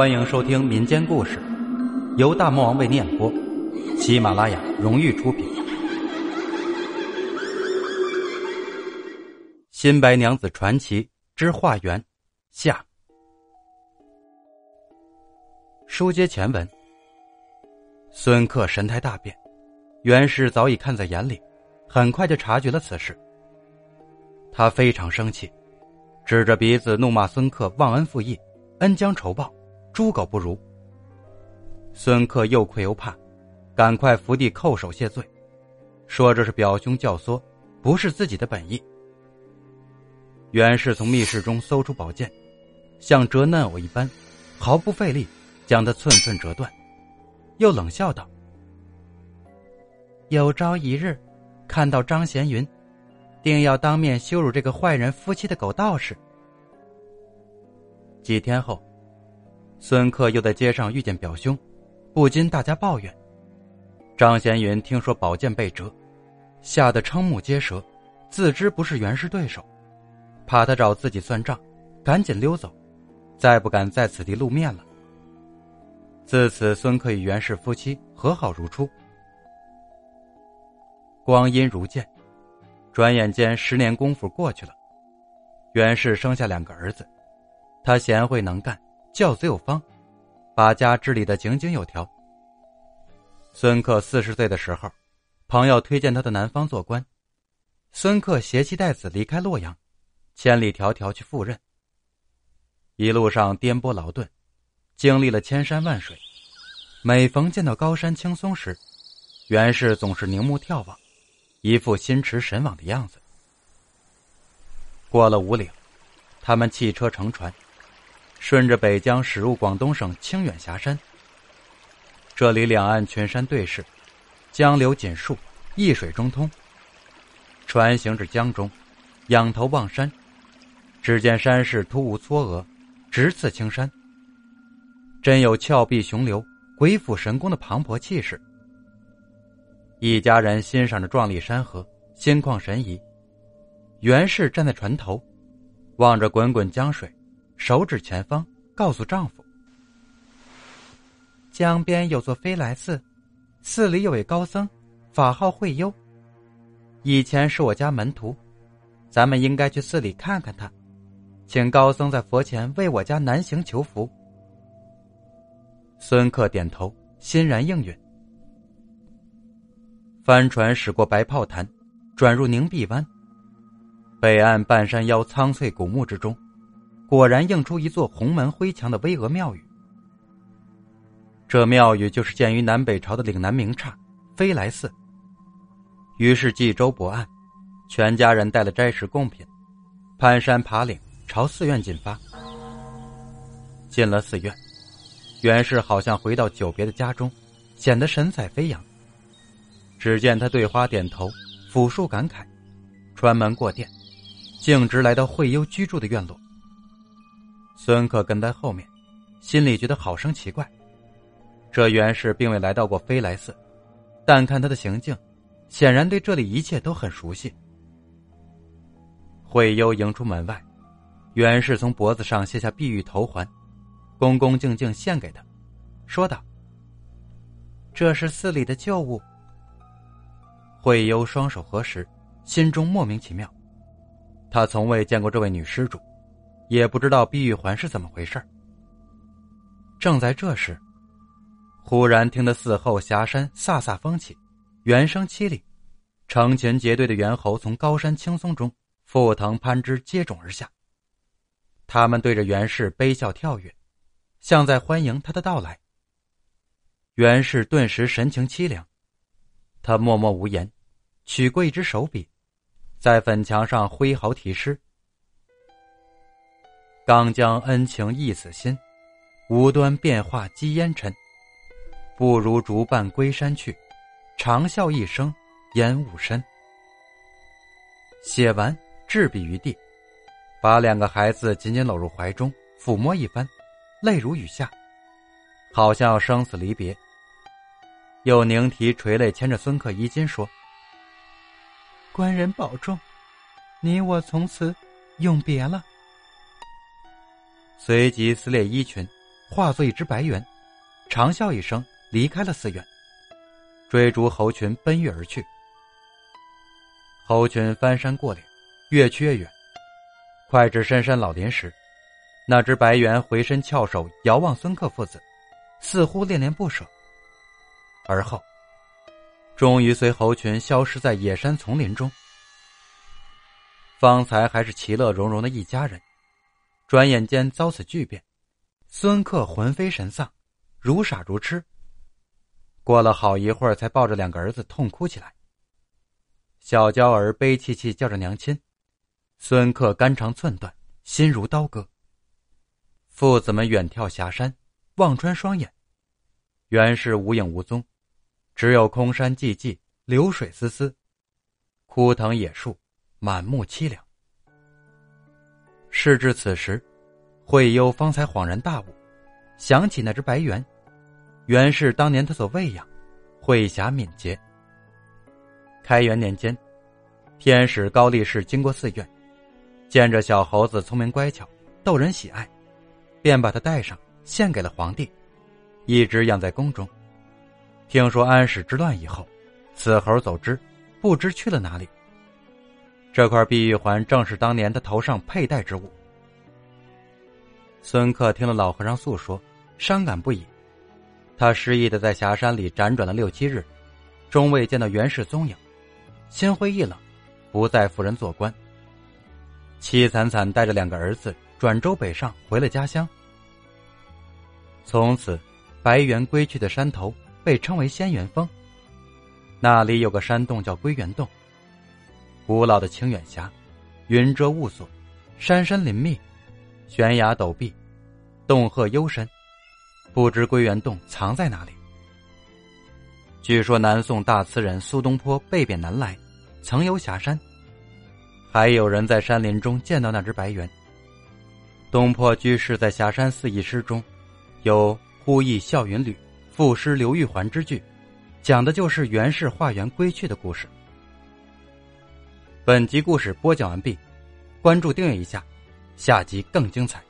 欢迎收听民间故事，由大魔王为念播，喜马拉雅荣誉出品。《新白娘子传奇之化缘》下。书接前文，孙克神态大变，袁氏早已看在眼里，很快就察觉了此事。他非常生气，指着鼻子怒骂孙克忘恩负义，恩将仇报。猪狗不如。孙克又愧又怕，赶快伏地叩首谢罪，说这是表兄教唆，不是自己的本意。袁氏从密室中搜出宝剑，像折嫩藕一般，毫不费力将它寸寸折断，又冷笑道：“有朝一日，看到张贤云，定要当面羞辱这个坏人夫妻的狗道士。”几天后。孙克又在街上遇见表兄，不禁大家抱怨。张贤云听说宝剑被折，吓得瞠目结舌，自知不是袁氏对手，怕他找自己算账，赶紧溜走，再不敢在此地露面了。自此，孙克与袁氏夫妻和好如初。光阴如箭，转眼间十年功夫过去了，袁氏生下两个儿子，他贤惠能干。教子有方，把家治理的井井有条。孙克四十岁的时候，朋友推荐他到南方做官，孙克携妻带子离开洛阳，千里迢迢去赴任。一路上颠簸劳顿，经历了千山万水，每逢见到高山青松时，袁氏总是凝目眺望，一副心驰神往的样子。过了五岭，他们弃车乘船。顺着北江驶入广东省清远峡山。这里两岸群山对视，江流紧束，一水中通。船行至江中，仰头望山，只见山势突兀嵯峨，直刺青山，真有峭壁雄流、鬼斧神工的磅礴气势。一家人欣赏着壮丽山河，心旷神怡。袁氏站在船头，望着滚滚江水。手指前方，告诉丈夫：“江边有座飞来寺，寺里有位高僧，法号慧优。以前是我家门徒，咱们应该去寺里看看他，请高僧在佛前为我家南行求福。”孙克点头，欣然应允。帆船驶过白炮潭，转入凝碧湾。北岸半山腰苍翠古木之中。果然映出一座红门灰墙的巍峨庙宇。这庙宇就是建于南北朝的岭南名刹飞来寺。于是冀州泊岸，全家人带了斋食贡品，攀山爬岭朝寺院进发。进了寺院，袁氏好像回到久别的家中，显得神采飞扬。只见他对花点头，抚树感慨，穿门过殿，径直来到惠优居住的院落。孙克跟在后面，心里觉得好生奇怪。这袁氏并未来到过飞来寺，但看他的行径，显然对这里一切都很熟悉。慧优迎出门外，袁氏从脖子上卸下碧玉头环，恭恭敬敬献给他，说道：“这是寺里的旧物。”慧优双手合十，心中莫名其妙，他从未见过这位女施主。也不知道碧玉环是怎么回事正在这时，忽然听得寺后峡山飒飒风起，猿声凄厉，成群结队的猿猴从高山青松中覆藤攀枝接踵而下。他们对着袁氏悲笑跳跃，像在欢迎他的到来。袁氏顿时神情凄凉，他默默无言，取过一支手笔，在粉墙上挥毫题诗。刚将恩情忆死心，无端变化积烟尘。不如竹伴归山去，长啸一声烟雾深。写完，置笔于地，把两个孩子紧紧搂入怀中，抚摸一番，泪如雨下，好像生死离别。又凝啼垂泪，牵着孙克衣襟说：“官人保重，你我从此永别了。”随即撕裂衣裙，化作一只白猿，长啸一声离开了寺院，追逐猴群奔跃而去。猴群翻山过岭，越去越远，快至深山老林时，那只白猿回身翘首遥望孙克父子，似乎恋恋不舍。而后，终于随猴群消失在野山丛林中。方才还是其乐融融的一家人，转眼间遭此巨变，孙克魂飞神丧，如傻如痴。过了好一会儿，才抱着两个儿子痛哭起来。小娇儿悲戚戚叫着娘亲，孙克肝肠寸断，心如刀割。父子们远眺霞山，望穿双眼，原是无影无踪，只有空山寂寂，流水丝丝，枯藤野树，满目凄凉。事至此时，慧优方才恍然大悟，想起那只白猿，原是当年他所喂养，慧侠敏捷。开元年间，天使高力士经过寺院，见着小猴子聪明乖巧，逗人喜爱，便把它带上献给了皇帝，一直养在宫中。听说安史之乱以后，此猴走之，不知去了哪里。这块碧玉环正是当年他头上佩戴之物。孙克听了老和尚诉说，伤感不已。他失意的在霞山里辗转了六七日，终未见到袁氏踪影。心灰意冷，不再赴人做官。凄惨惨带着两个儿子转州北上，回了家乡。从此，白猿归去的山头被称为仙元峰。那里有个山洞叫归元洞。古老的清远峡，云遮雾锁，山山林密，悬崖陡壁，洞壑幽深，不知归元洞藏在哪里。据说南宋大词人苏东坡被贬南来，曾游峡山，还有人在山林中见到那只白猿。东坡居士在峡山四义诗中，有“呼忆笑云旅，赋诗刘玉环”之句，讲的就是袁氏化缘归去的故事。本集故事播讲完毕，关注订阅一下，下集更精彩。